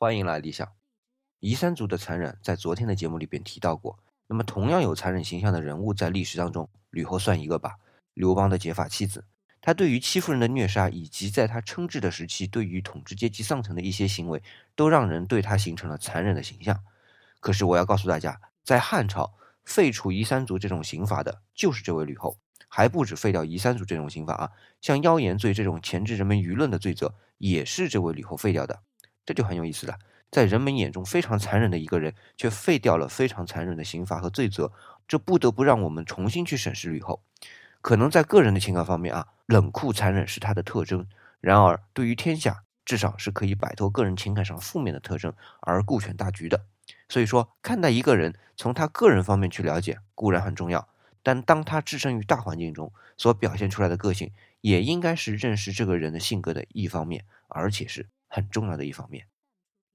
欢迎来理想。夷三族的残忍在昨天的节目里边提到过。那么，同样有残忍形象的人物在历史当中，吕后算一个吧。刘邦的结发妻子，他对于戚夫人的虐杀，以及在他称制的时期对于统治阶级上层的一些行为，都让人对他形成了残忍的形象。可是，我要告诉大家，在汉朝废除夷三族这种刑罚的，就是这位吕后。还不止废掉夷三族这种刑罚啊，像妖言罪这种钳制人们舆论的罪责，也是这位吕后废掉的。这就很有意思了，在人们眼中非常残忍的一个人，却废掉了非常残忍的刑罚和罪责，这不得不让我们重新去审视吕后。可能在个人的情感方面啊，冷酷残忍是她的特征；然而对于天下，至少是可以摆脱个人情感上负面的特征，而顾全大局的。所以说，看待一个人，从他个人方面去了解固然很重要，但当他置身于大环境中所表现出来的个性，也应该是认识这个人的性格的一方面，而且是。很重要的一方面。